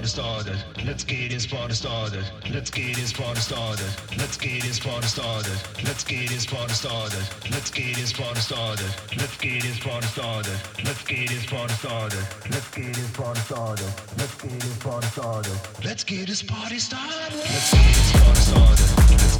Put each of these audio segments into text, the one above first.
party started. Let's get this party started. Let's get this party started. Let's get this party started. Let's get this party started. Let's get this party started. Let's get this party started. Let's get this party started. Let's get this party started. Let's get this party started. Let's get this party started. Let's get this party started.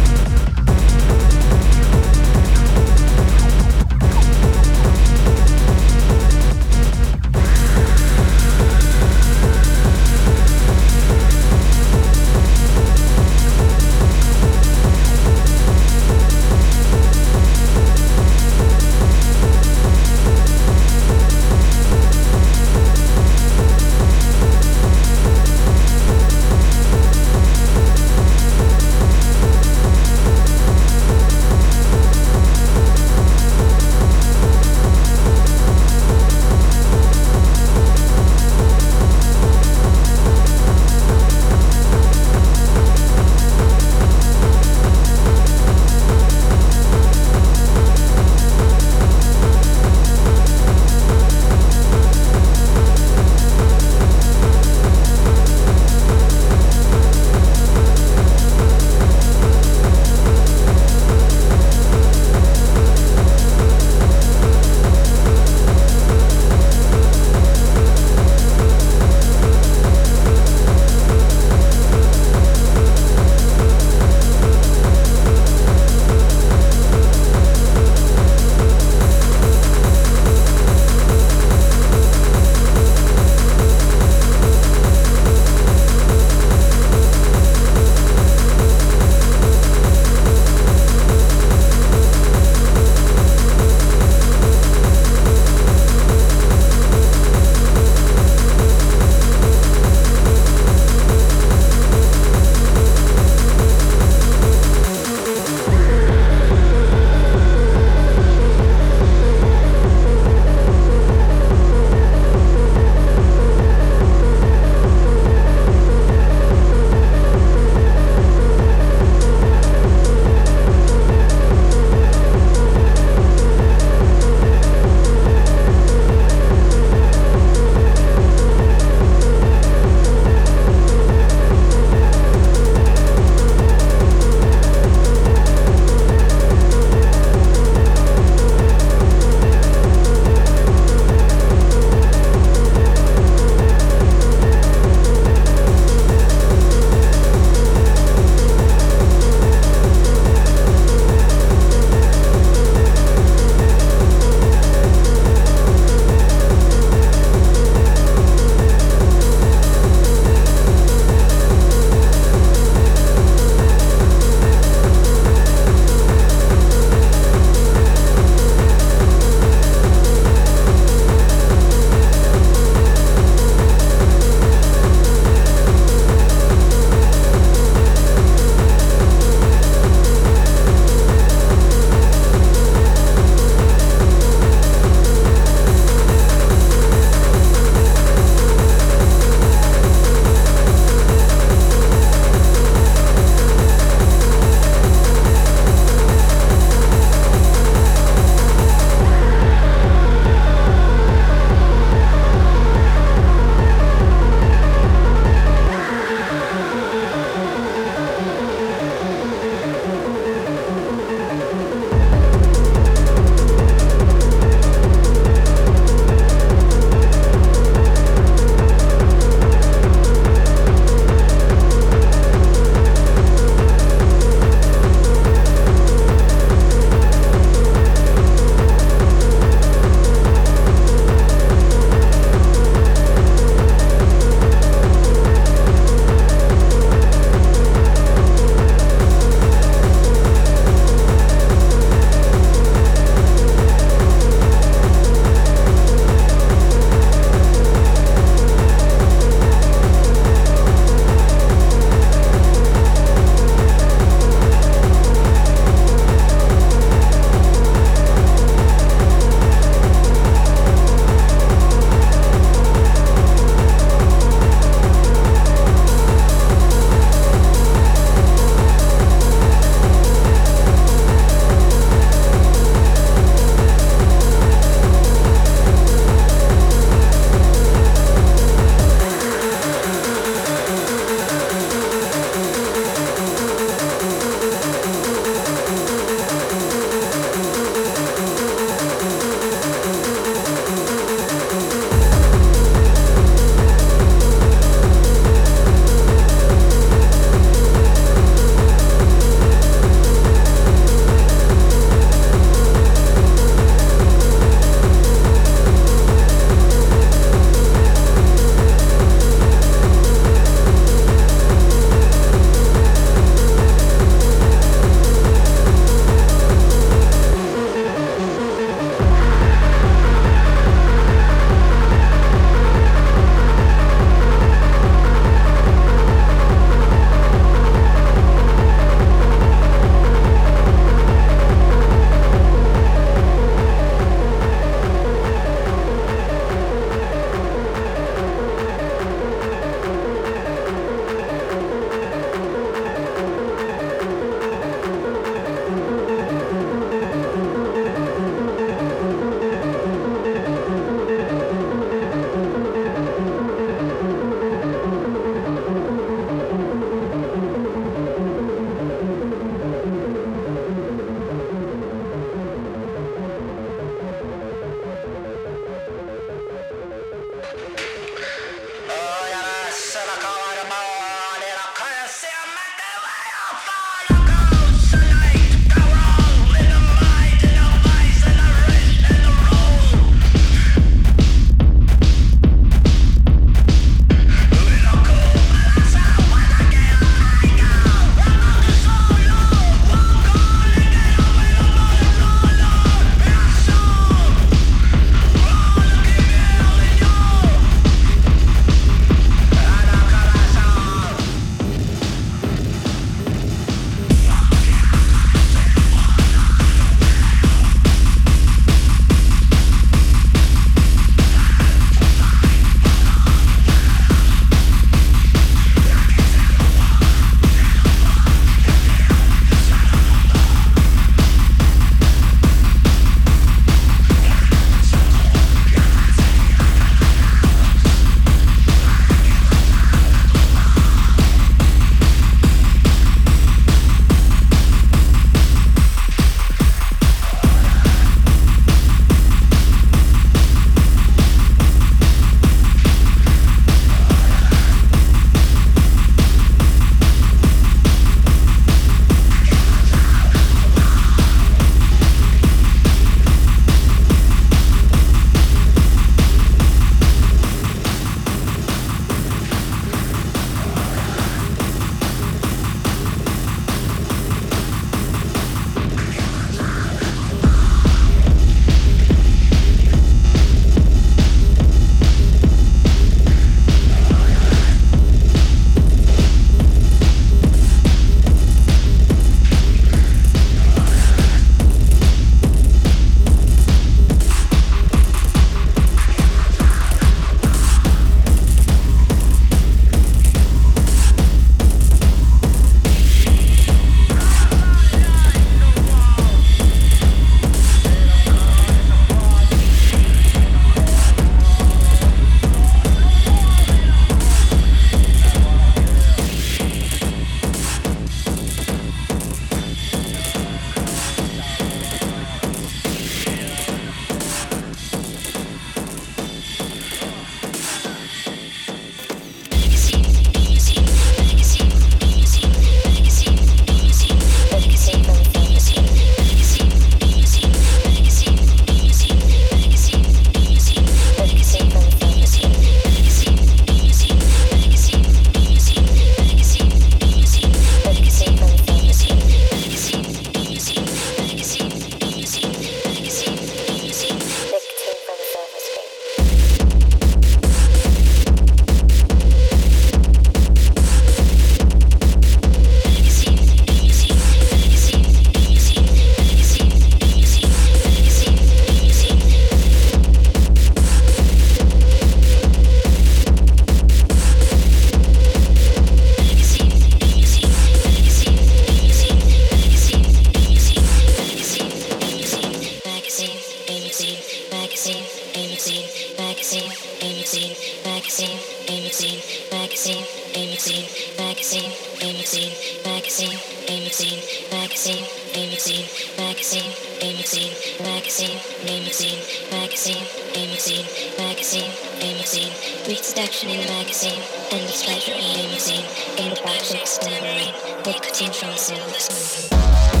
Magazine, magazine, magazine, magazine, magazine, magazine, magazine, magazine, magazine, magazine, magazine, magazine, magazine, magazine, read seduction in the magazine, endless pleasure in the magazine, in the back chicks tambourine, nicotine from silver spoon.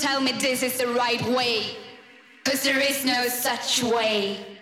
tell me this is the right way, cause there is no such way.